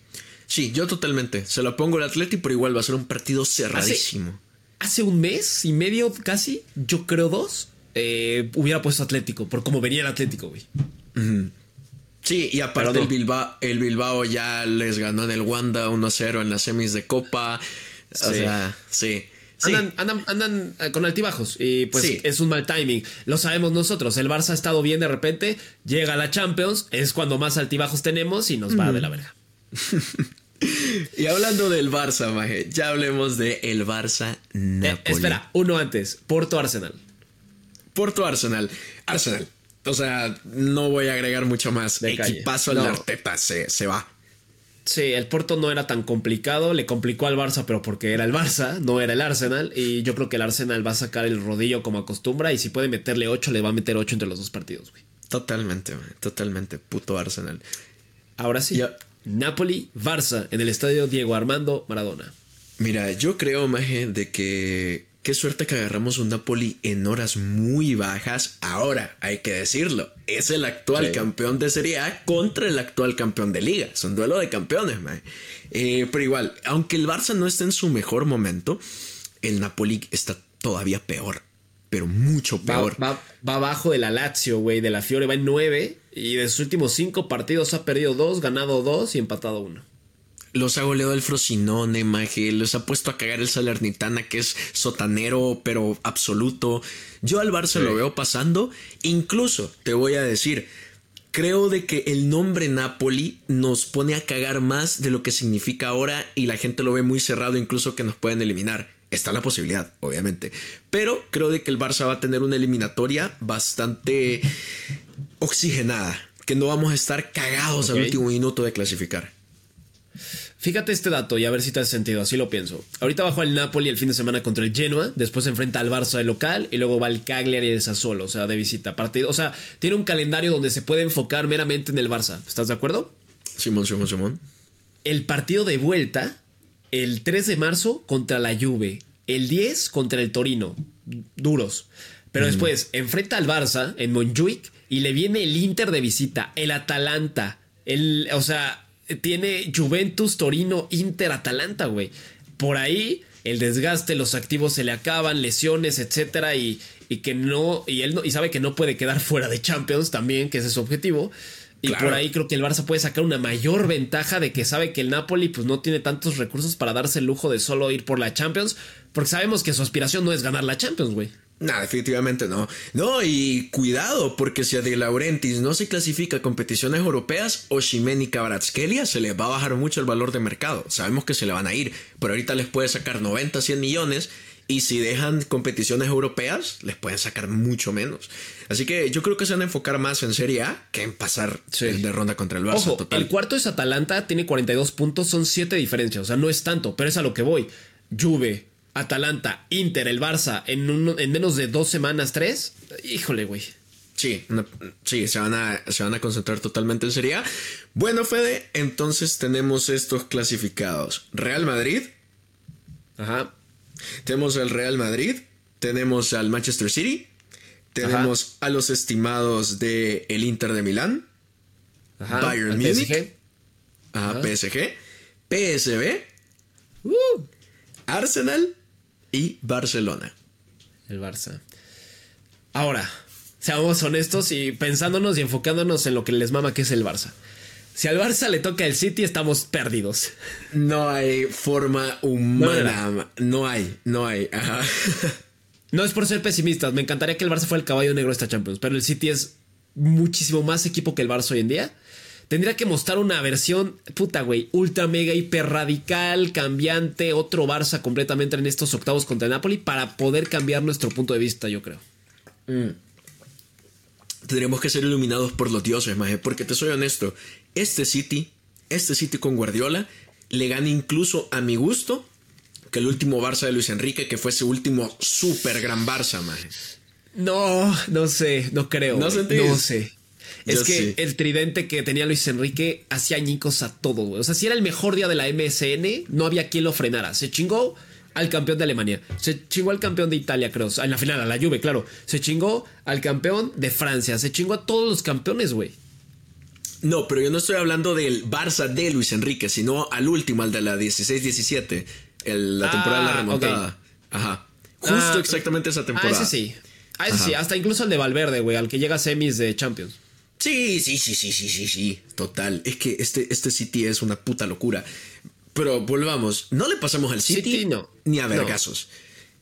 Sí, yo totalmente. Se lo pongo al Atleti, pero igual va a ser un partido cerradísimo. Hace, un mes y medio casi, yo creo dos, eh, hubiera puesto Atlético, por cómo venía el Atlético, güey. Sí, y aparte el, Bilbao, el Bilbao ya les ganó en el Wanda 1-0 en las semis de Copa. O sea, sí. Andan, andan, eh, con altibajos y pues es un mal timing. Lo sabemos nosotros. El Barça ha estado bien de repente, llega a la Champions, es cuando más altibajos tenemos y nos va de la verga. (laughs) y hablando del Barça, Maje, ya hablemos de el Barça Napoli. Eh, espera, uno antes. Porto Arsenal. Porto Arsenal. Arsenal. O sea, no voy a agregar mucho más. De Equipazo al Arteta se, se va. Sí, el Porto no era tan complicado, le complicó al Barça, pero porque era el Barça, no era el Arsenal. Y yo creo que el Arsenal va a sacar el rodillo como acostumbra. Y si puede meterle 8, le va a meter 8 entre los dos partidos, güey. Totalmente, totalmente. Puto Arsenal. Ahora sí. Barça, en el estadio Diego Armando Maradona. Mira, yo creo, Maje, de que Qué suerte que agarramos un Napoli en horas muy bajas. Ahora, hay que decirlo, es el actual campeón de Serie A contra el actual campeón de Liga. Es un duelo de campeones, man. Eh, pero igual, aunque el Barça no esté en su mejor momento, el Napoli está todavía peor. Pero mucho peor. Va, va, abajo de la Lazio, güey. De la Fiore va en 9. Y de sus últimos cinco partidos ha perdido dos, ganado dos y empatado uno. Los ha goleado el Frosinone, maje. Los ha puesto a cagar el Salernitana, que es sotanero, pero absoluto. Yo al Barça lo veo pasando. Incluso, te voy a decir, creo de que el nombre Napoli nos pone a cagar más de lo que significa ahora y la gente lo ve muy cerrado, incluso que nos pueden eliminar. Está la posibilidad, obviamente. Pero creo de que el Barça va a tener una eliminatoria bastante oxigenada. Que no vamos a estar cagados al último minuto de clasificar. Fíjate este dato y a ver si te hace sentido, así lo pienso. Ahorita bajó el Napoli el fin de semana contra el Genoa, después se enfrenta al Barça de local y luego va el Cagliari y el Sassuolo, o sea, de visita. Partido, o sea, tiene un calendario donde se puede enfocar meramente en el Barça. ¿Estás de acuerdo? Simón, Simón, Simón. El partido de vuelta, el 3 de marzo contra la Juve, el 10 contra el Torino, duros. Pero después enfrenta al Barça en Montjuic y le viene el Inter de visita, el Atalanta, el, o sea, tiene Juventus, Torino, Inter, Atalanta, güey. Por ahí el desgaste, los activos se le acaban, lesiones, etcétera, y, y que no, y él no, y sabe que no puede quedar (laughs) fuera de Champions también, que ese es su objetivo. Y por ahí creo que el Barça puede sacar una mayor ventaja de que sabe que el Napoli pues no tiene tantos recursos para darse el lujo de solo ir por la Champions, porque sabemos que su aspiración no es ganar la Champions, güey. No, definitivamente no. No, y cuidado, porque si a De Laurentiis no se clasifica a competiciones europeas, Oshimen y Kvaratskhelia se les va a bajar mucho el valor de mercado. Sabemos que se le van a ir, pero ahorita les puede sacar 90, 100 millones. Y si dejan competiciones europeas, les pueden sacar mucho menos. Así que yo creo que se van a enfocar más en Serie A que en pasar de ronda contra el Barça. Ojo, el cuarto es Atalanta, tiene 42 puntos, son 7 diferencias. O sea, no es tanto, pero es a lo que voy. Juve, Atalanta, Inter, el Barça en, en menos de dos semanas, tres. Híjole, güey. Sí, sí, se van, a, se van a concentrar totalmente en Serie A. Bueno, Fede, entonces tenemos estos clasificados. Real Madrid. Ajá. Tenemos al Real Madrid. Tenemos al Manchester City. Tenemos a los estimados de el Inter de Milán. Ajá. Bayern Munich. PSG. Ajá, PSG. PSB. Uh. Arsenal y Barcelona. El Barça. Ahora, seamos honestos y pensándonos y enfocándonos en lo que les mama que es el Barça. Si al Barça le toca el City, estamos perdidos. No hay forma humana. No, hay, no hay. No es por ser pesimistas. Me encantaría que el Barça fuera el caballo negro de esta Champions, pero el City es muchísimo más equipo que el Barça hoy en día tendría que mostrar una versión, puta, güey, ultra mega hiper radical, cambiante, otro Barça completamente en estos octavos contra Napoli para poder cambiar nuestro punto de vista, yo creo. Mm. Tendríamos que ser iluminados por los dioses, maje, porque te soy honesto, este City, este City con Guardiola, le gana incluso a mi gusto que el último Barça de Luis Enrique, que fue ese último super gran Barça, maje. No, no sé, no creo. No, no sé. Es que el tridente que tenía Luis Enrique hacía añicos a todo, güey. O sea, si era el mejor día de la MSN, no había quien lo frenara. Se chingó al campeón de Alemania. Se chingó al campeón de Italia, creo. En la final, a la Juve, claro. Se chingó al campeón de Francia. Se chingó a todos los campeones, güey. No, pero yo no estoy hablando del Barça de Luis Enrique, sino al último, al de la 16-17. La temporada de la ah, remontada. Ajá. Justo ah, exactamente esa temporada. Ah, ese sí. Ah, ese sí. Hasta incluso el de Valverde, güey, al que llega a semis de Champions. Sí, sí, sí, sí, sí, sí, sí. Total. Es que este, este City es una puta locura. Pero volvamos. No le pasamos al City, no. ni a Vergasos.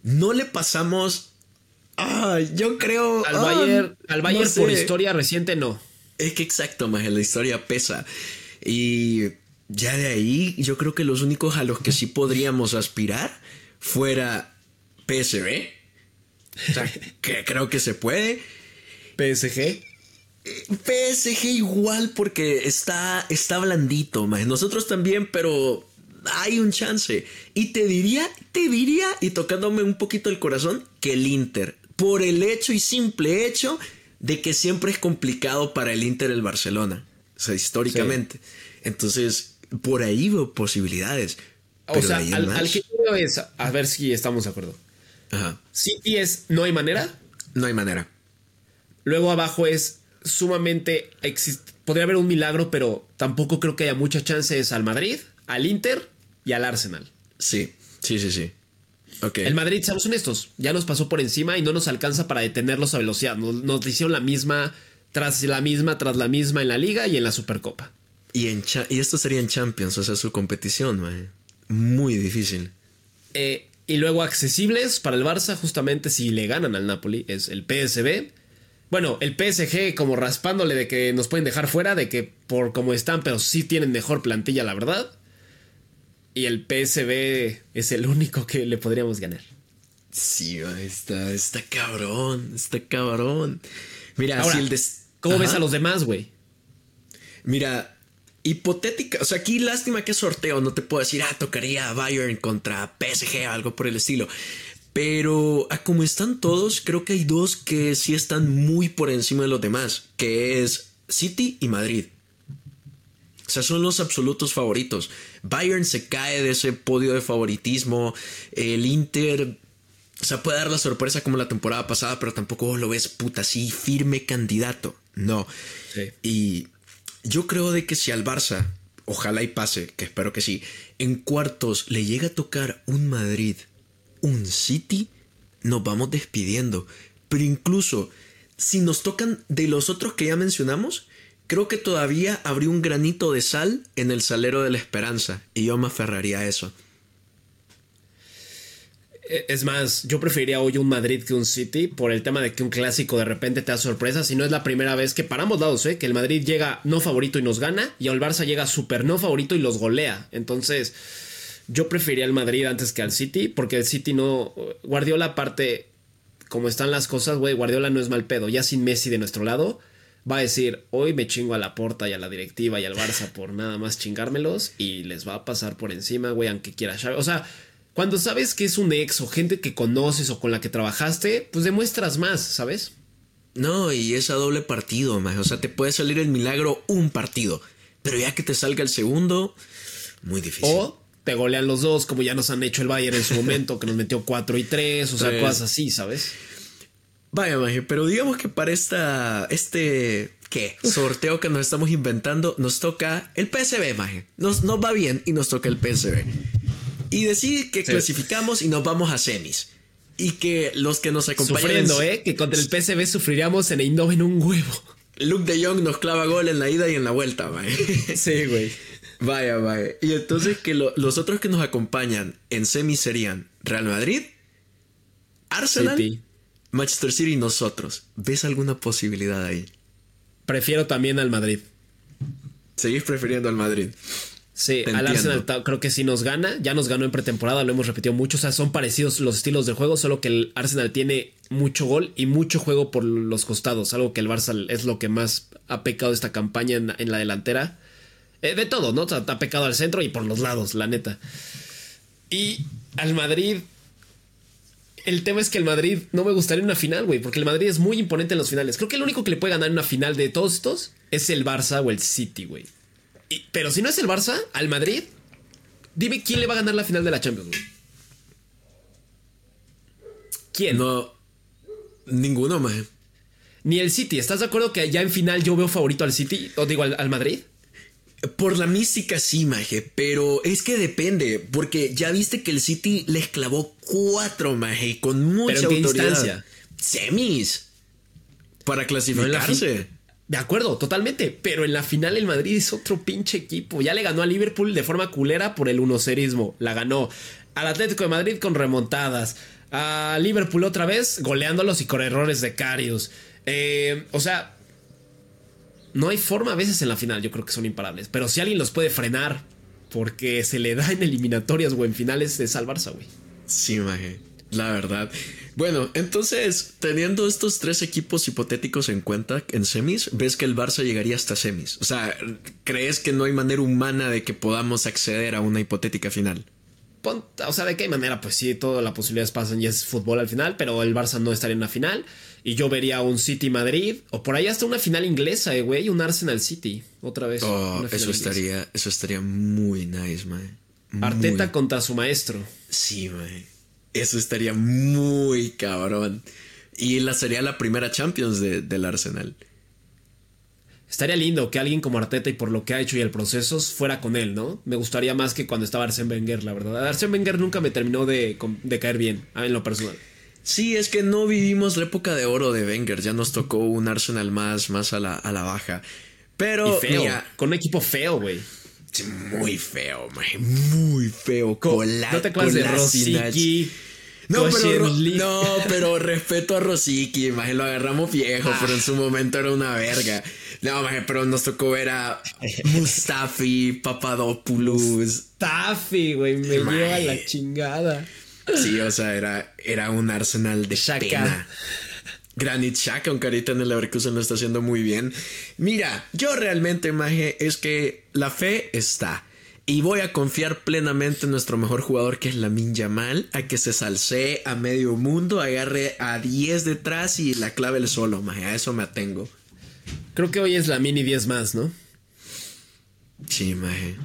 No. le pasamos. Ah, yo creo. Al Bayern, al Bayern por historia reciente, no. Es que exacto, más la historia pesa. Y ya de ahí, yo creo que los únicos a los que sí podríamos aspirar fuera PSV. O sea, (laughs) que creo que se puede. PSG. PSG igual porque está, está blandito, más. Nosotros también, pero hay un chance. Y te diría, te diría, y tocándome un poquito el corazón, que el Inter, por el hecho y simple hecho de que siempre es complicado para el Inter el Barcelona. O sea, históricamente. Entonces, por ahí veo posibilidades. O sea, al, que yo es, a ver si estamos de acuerdo. Ajá. City es, no hay manera. No hay manera. Luego abajo es sumamente, podría haber un milagro, pero tampoco creo que haya muchas chances al Madrid, al Inter y al Arsenal. Sí, sí, sí, sí. El Madrid, seamos honestos, ya nos pasó por encima y no nos alcanza para detenerlos a velocidad. Nos, hicieron la misma, tras la misma, tras la misma en la liga y en la Supercopa. Y, en y esto sería en Champions, o sea, su competición, muy difícil. Eh, y luego accesibles para el Barça, justamente si le ganan al Napoli, es el PSB. Bueno, el PSG como raspándole de que nos pueden dejar fuera, de que por como están, pero sí tienen mejor plantilla, la verdad. Y el PSB es el único que le podríamos ganar. Sí, está, está cabrón, está cabrón. Mira, si el ¿Cómo ves a los demás, güey? Mira, hipotética, o sea, aquí lástima que sorteo, no te puedo decir, ah, tocaría Bayern contra PSG o algo por el estilo. Pero a como están todos, creo que hay dos que sí están muy por encima de los demás, que es City y Madrid. O sea, son los absolutos favoritos. Bayern se cae de ese podio de favoritismo. El Inter, o sea, puede dar la sorpresa como la temporada pasada, pero tampoco lo ves puta así, firme candidato. No. Y yo creo de que si al Barça, ojalá y pase, que espero que sí, en cuartos le llega a tocar un Madrid, un City, nos vamos despidiendo. Pero incluso si nos tocan de los otros que ya mencionamos, Creo que todavía habría un granito de sal en el salero de la esperanza y yo me aferraría a eso. E, es más, yo preferiría hoy un Madrid que un City por el tema de que un clásico de repente te da sorpresa. Si no es la primera vez que paramos lados, ¿eh? que el Madrid llega no favorito y nos gana y el Barça llega súper no favorito y los golea. Entonces, yo preferiría el Madrid antes que al City porque el City no. Guardiola, aparte, como están las cosas, güey, Guardiola no es mal pedo. Ya sin Messi de nuestro lado va a decir, hoy me chingo a la porta y a la directiva y al Barça por nada más chingármelos y les va a pasar por encima, güey, aunque quiera O sea, cuando sabes que es un ex o gente que conoces o con la que trabajaste, pues demuestras más, ¿sabes? No, y es a doble partido, más. O sea, te puede salir el milagro un partido, pero ya que te salga el segundo, muy difícil. O te golean los dos, como ya nos han hecho el Bayern en su momento, que nos metió 4 y 3, o sea, cosas así, ¿sabes? Vaya, Maje, pero digamos que para esta, este, ¿qué? Sorteo que nos estamos inventando, nos toca el PSB, Maje. Nos, nos va bien y nos toca el PSB. Y decir que clasificamos y nos vamos a semis. Y que los que nos acompañan... Sufriendo, ¿eh? Que contra el PSB sufriríamos en Eindhoven un huevo. Luke de Jong nos clava gol en la ida y en la vuelta, Maje. Sí, güey. Vaya, vaya. Y entonces que los otros que nos acompañan en semis serían Real Madrid, Arsenal... Manchester City y nosotros. ¿Ves alguna posibilidad ahí? Prefiero también al Madrid. Seguís prefiriendo al Madrid. Sí, al Arsenal creo que sí nos gana. Ya nos ganó en pretemporada, lo hemos repetido mucho. O sea, son parecidos los estilos de juego, solo que el Arsenal tiene mucho gol y mucho juego por los costados. Algo que el Barça es lo que más ha pecado esta campaña en, la delantera. Eh, de todo, ¿no? ha pecado al centro y por los lados, la neta. Y al Madrid, el tema es que el Madrid no me gustaría en una final, güey, porque el Madrid es muy imponente en los finales. Creo que el único que le puede ganar en una final de todos estos es el Barça o el City, güey. Pero si no es el Barça, al Madrid, dime quién le va a ganar la final de la Champions, güey. ¿Quién? No. Ninguno, maje. Ni el City. ¿Estás de acuerdo que ya en final yo veo favorito al City? O digo, al, Madrid. Por la mística sí, maje, pero es que depende, porque ya viste que el City les clavó cuatro, maje, con mucha ¿Pero en autoridad. Semis. Para clasificarse. de acuerdo, totalmente. Pero en la final el Madrid es otro pinche equipo. Ya le ganó a Liverpool de forma culera por el unocerismo. La ganó. Al Atlético de Madrid con remontadas. A Liverpool otra vez goleándolos y con errores de Carius. Eh, o sea, no hay forma a veces en la final, yo creo que son imparables. Pero si alguien los puede frenar porque se le da en eliminatorias o en finales es al Barça, güey. Sí, maje. La verdad. Bueno, entonces, teniendo estos tres equipos hipotéticos en cuenta en semis, ves que el Barça llegaría hasta semis. O sea, ¿crees que no hay manera humana de que podamos acceder a una hipotética final? o sea, de qué manera, pues sí, todas las posibilidades pasan y es fútbol al final, pero el Barça no estaría en una final. Y yo vería un City Madrid o por ahí hasta una final inglesa, eh, güey, un Arsenal City, otra vez. Oh, eso estaría, eso estaría muy nice, man. Arteta contra su maestro. Sí, man. Eso estaría muy cabrón. Y la sería la primera Champions del Arsenal. Estaría lindo que alguien como Arteta y por lo que ha hecho y el proceso fuera con él, ¿no? Me gustaría más que cuando estaba Arsene Wenger, la verdad. Arsene Wenger nunca me terminó de, de caer bien, en lo personal. Sí, es que no vivimos la época de oro de Wenger, ya nos tocó un Arsenal más, más a la, a la baja. Pero feo, con un equipo feo, güey. Muy feo, muy feo. Con, no te acuerdas de Rosicky. No pero, no, (laughs) pero respeto a Rosicky, lo agarramos viejo, pero en su momento era una verga. No, pero nos tocó ver a Mustafi, Papadopoulos. Mustafi, güey, me lleva la chingada. Sí, o sea, era, era un arsenal de Shaka. pena. Granit Shaka, un carita en el Leverkusen lo está haciendo muy bien. Mira, yo realmente, Maje, es que la fe está. Y voy a confiar plenamente en nuestro mejor jugador, que es Lamin Yamal, a que se salce a medio mundo, agarre a 10 detrás y la clave el solo, Maje. A eso me atengo. Creo que hoy es la mini 10 más, ¿no? Sí, Maje.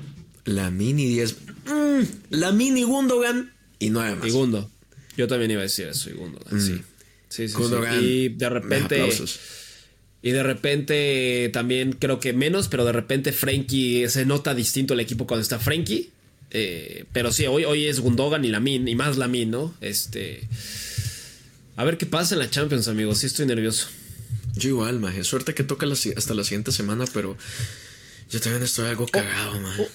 La mini 10. Mm, la mini Gundogan y no hay más. Igundo. Yo también iba a decir eso, Igundo. Mm. Sí. Sí, sí, Y de repente. Y de repente también creo que menos, pero de repente Frankie se nota distinto el equipo cuando está Frankie. Eh, pero sí, hoy, hoy es Gundogan y Lamin, y más Lamin, ¿no? Este. A ver qué pasa en la Champions, amigos. Sí, estoy nervioso. Yo igual, maje. Suerte que toca hasta la siguiente semana, pero yo también estoy algo cagado, maje.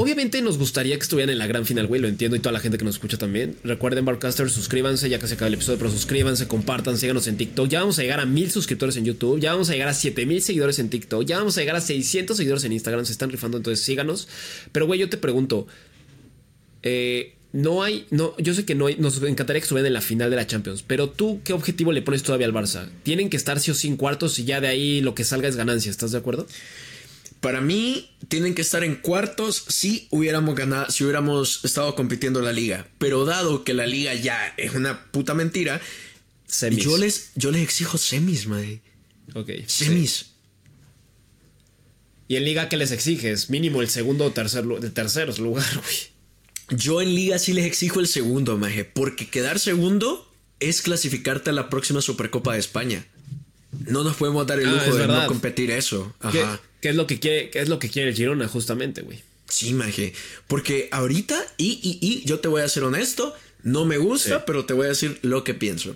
Obviamente nos gustaría que estuvieran en la gran final, güey, lo entiendo y toda la gente que nos escucha también. Recuerden, Barcasters, suscríbanse, ya que se acaba el episodio, pero suscríbanse, compartan, síganos en TikTok. Ya vamos a llegar a mil suscriptores en YouTube, ya vamos a llegar a 7000 seguidores en TikTok, ya vamos a llegar a 600 seguidores en Instagram, se están rifando, entonces síganos. Pero, güey, yo te pregunto, eh, no hay, no, yo sé que no hay, nos encantaría que estuvieran en la final de la Champions, pero tú, ¿qué objetivo le pones todavía al Barça? Tienen que estar sí o sí cuartos y ya de ahí lo que salga es ganancia, ¿estás de acuerdo? Para mí, tienen que estar en cuartos si hubiéramos ganado, si hubiéramos estado compitiendo la liga. Pero dado que la liga ya es una puta mentira, Yo, les, yo les exijo semis, madre. Ok. Semis. ¿Y en liga qué les exiges? Mínimo el segundo o tercer, de terceros lugar, (laughs) güey. Yo en liga sí les exijo el segundo, maje. Porque quedar segundo es clasificarte a la próxima Supercopa de España. No nos podemos dar el ah, lujo de no competir eso. Ajá. ¿Qué es lo que quiere, qué es lo que quiere Girona, justamente, güey? Sí, maje. Porque ahorita, y, y, y yo te voy a ser honesto, no me gusta, pero te voy a decir lo que pienso.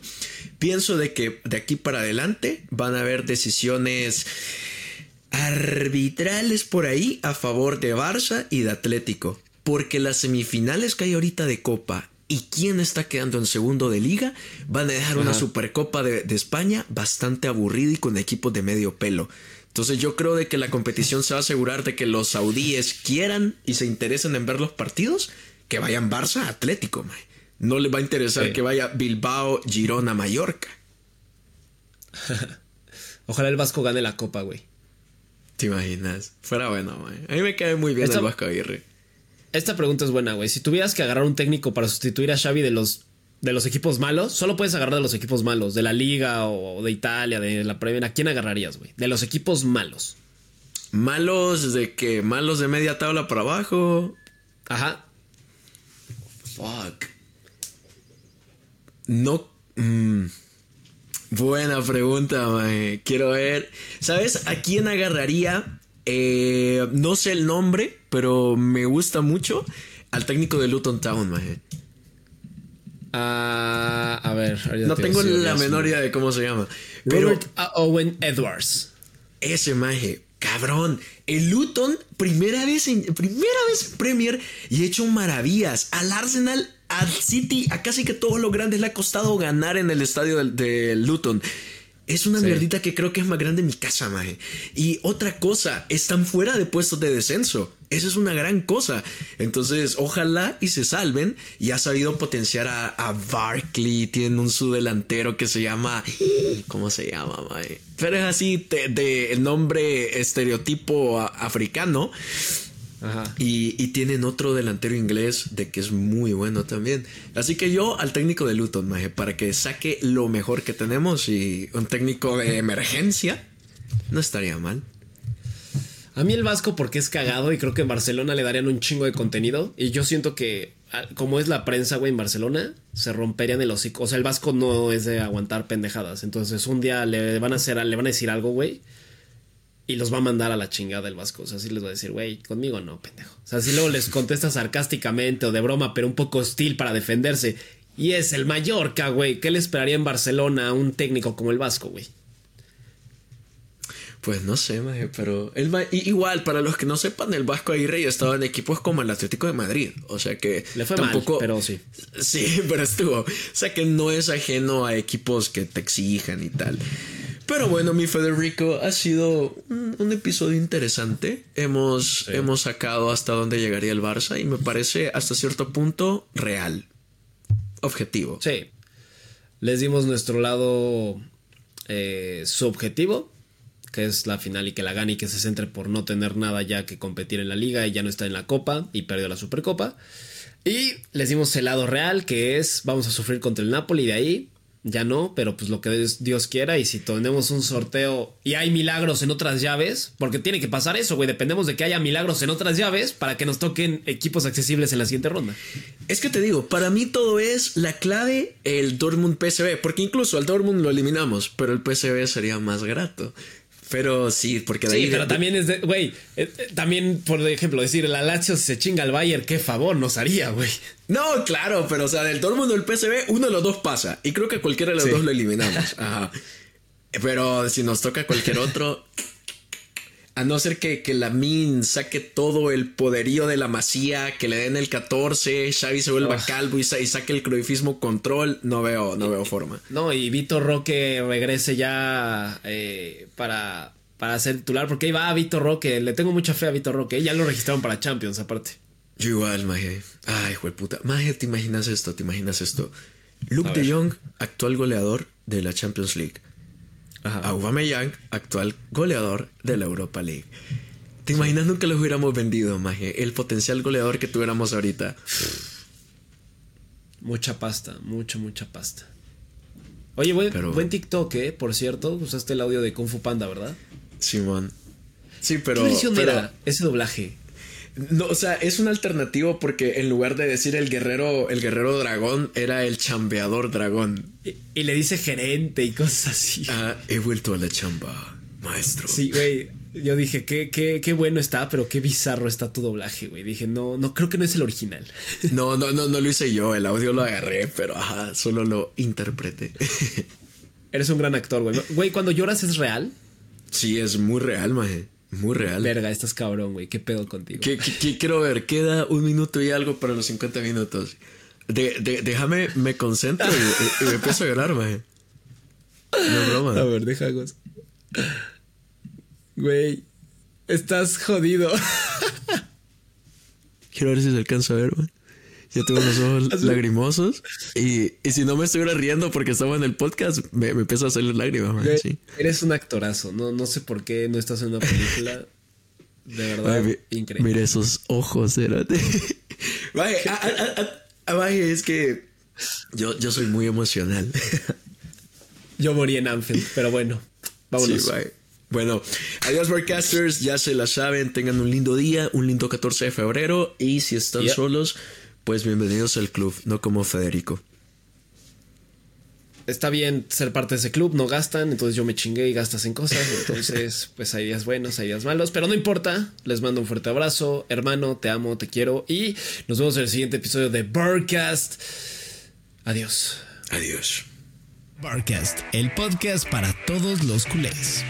Pienso de que de aquí para adelante van a haber decisiones arbitrales por ahí a favor de Barça y de Atlético. Porque las semifinales que hay ahorita de Copa y quién está quedando en segundo de liga van a dejar una Supercopa de, de España bastante aburrida y con equipos de medio pelo. Entonces yo creo de que la competición se va a asegurar de que los saudíes quieran y se interesen en ver los partidos, que vayan Barça Atlético, No les va a interesar que vaya Bilbao, Girona, Mallorca. (laughs) Ojalá el Vasco gane la copa, güey. ¿Te imaginas? Fuera bueno, güey. A mí me cae muy bien el Vasco Aguirre. Esta pregunta es buena, güey. Si tuvieras que agarrar un técnico para sustituir a Xavi de los De los equipos malos, solo puedes agarrar de los equipos malos, de la liga o de Italia, de la Premier. ¿A quién agarrarías, güey? De los equipos malos. Malos de que malos de media tabla para abajo. Ajá. Fuck. No. mm, buena pregunta, mae. Quiero ver. ¿Sabes a quién agarraría? Eh, no sé el nombre, pero me gusta mucho. Al técnico de Luton Town, mae. Ah, a ver. No te tengo la menor idea de cómo se llama. Pero Robert Owen Edwards. ese maje, cabrón. El Luton, primera vez en, primera vez en Premier y ha hecho maravillas. Al Arsenal, al City, a casi que todos los grandes le ha costado ganar en el estadio del, del Luton. Es una Sí. mierdita que creo que es más grande en mi casa, maje. Y otra cosa, están fuera de puestos de descenso. Eso es una gran cosa. Entonces, ojalá y se salven. Y ha sabido potenciar a, a Barkley. Tienen un subdelantero que se llama. (gasps) ¿Cómo se llama, maje? Pero es así de, de el nombre estereotipo africano. Ajá. Y, y tienen otro delantero inglés de que es muy bueno también. Así que yo al técnico de Luton, maje, para que saque lo mejor que tenemos y un técnico de (laughs) emergencia, no estaría mal. A mí el Vasco porque es cagado y creo que en Barcelona le darían un chingo de contenido. Y yo siento que, ah, como es la prensa, güey, en Barcelona, se romperían el hocico. O sea, el Vasco no es de aguantar pendejadas. Entonces un día le van a hacer, le van a decir algo, güey. Y los va a mandar a la chingada el Vasco. O sea, sí les va a decir, güey, conmigo no, pendejo. O sea, si luego les contesta sarcásticamente o de broma, pero un poco hostil para defenderse. Y es el Mallorca, güey. ¿Qué le esperaría en Barcelona a un técnico como el Vasco, güey? Pues no sé, maje, pero el ma- igual, para los que no sepan, el Vasco Aguirre ya estaba en equipos como el Atlético de Madrid. O sea que Le fue tampoco. mal, pero sí. Sí, (laughs) pero estuvo. O sea que no es ajeno a equipos que te exijan y tal. Pero bueno, mi Federico, ha sido un, un episodio interesante. Hemos, hemos sacado hasta dónde llegaría el Barça y me parece hasta cierto punto real. Objetivo. Sí. Les dimos nuestro lado eh, subjetivo, que es la final y que la gane y que se centre por no tener nada ya que competir en la liga y ya no está en la copa y perdió la supercopa. Y les dimos el lado real, que es vamos a sufrir contra el Napoli de ahí. Ya no, pero pues lo que Dios- quiera. Y si tenemos un sorteo y hay milagros en otras llaves, porque tiene que pasar eso, güey. Dependemos de que haya milagros en otras llaves para que nos toquen equipos accesibles en la siguiente ronda. Es que te digo, para mí todo es la clave el Dortmund PSV, porque incluso al Dortmund lo eliminamos, pero el PSV sería más grato. Pero sí, porque de Sí, ahí pero también es de, güey, eh, eh, también por ejemplo decir, la Lazio si se chinga al Bayern, qué favor nos haría, güey. No, claro, pero o sea, del Dortmund o el PSV, uno de los dos pasa. Y creo que cualquiera de los Sí. dos lo eliminamos. Ajá. Pero si nos toca cualquier otro, (laughs) a no ser que, que la Min saque todo el poderío de la masía, que le den el 14, Xavi se vuelva calvo y, sa- y saque el croifismo control, no veo, no veo forma. No, y Vitor Roque regrese ya eh, para, para ser titular, porque ahí va Vitor Roque, le tengo mucha fe a Vitor Roque, ya lo registraron para Champions aparte. Yo igual, Maje. Ay, hijo de puta. Maje, ¿te imaginas esto? ¿Te imaginas esto? Luke de. Jong, actual goleador de la Champions League. Ajá. Aubameyang, actual goleador de la Europa League. ¿Te imaginas nunca los hubiéramos vendido, Maje? El potencial goleador que tuviéramos ahorita. (sighs) Mucha pasta, mucha, mucha pasta. Oye, buen, Pero- buen TikTok, eh, por cierto, usaste el audio de Kung Fu Panda, ¿verdad? Simón. Sí, pero. ¿Qué versión pero- era ese doblaje? No, o sea, es un alternativo porque en lugar de decir el guerrero, el guerrero dragón, era el chambeador dragón. Y, y le dice gerente y cosas así. Ah, he vuelto a la chamba, maestro. Sí, güey. Yo dije, qué, qué, qué bueno está, pero qué bizarro está tu doblaje, güey. Dije, no, no creo que no es el original. (laughs) No, no, no, no lo hice yo, el audio lo agarré, pero ajá, solo lo interpreté. Eres un gran actor, güey. Güey, cuando lloras es real. sí, es muy real, maje. Muy real. Verga, estás cabrón, güey. ¿Qué pedo contigo? ¿Qué, qué- qué quiero ver? Queda un minuto y algo para los 50 minutos. De- de- déjame, me concentro y, y- y me empiezo a llorar, maje. No es broma. A ver, deja. Güey, estás jodido. Quiero ver si se alcanza a ver, man. Ya tengo los ojos (laughs) Hazlo. lagrimosos. Y, y si no me estuviera riendo porque estaba en el podcast, me, me empieza a salir lágrimas, man. Sí. Eres un actorazo. No, no sé por qué no estás en una película. De verdad, Ay, increíble. Mira esos ojos, espérate. Vaya, a- a- a- vaya, es que Yo, yo soy muy emocional. (laughs) Yo morí en Anfield, pero bueno, vámonos. Sí, bye. Bueno, adiós broadcasters, ya se la saben, tengan un lindo día, un lindo 14 de febrero y si están solos, pues bienvenidos al club, no como Federico. Está bien ser parte de ese club, no gastan, entonces yo me chingué y gastas en cosas, entonces (laughs) pues hay días buenos, hay días malos, pero no importa, les mando un fuerte abrazo, hermano, te amo, te quiero y nos vemos en el siguiente episodio de Birdcast. Adiós. Adiós. Barcast, el podcast para todos los culés.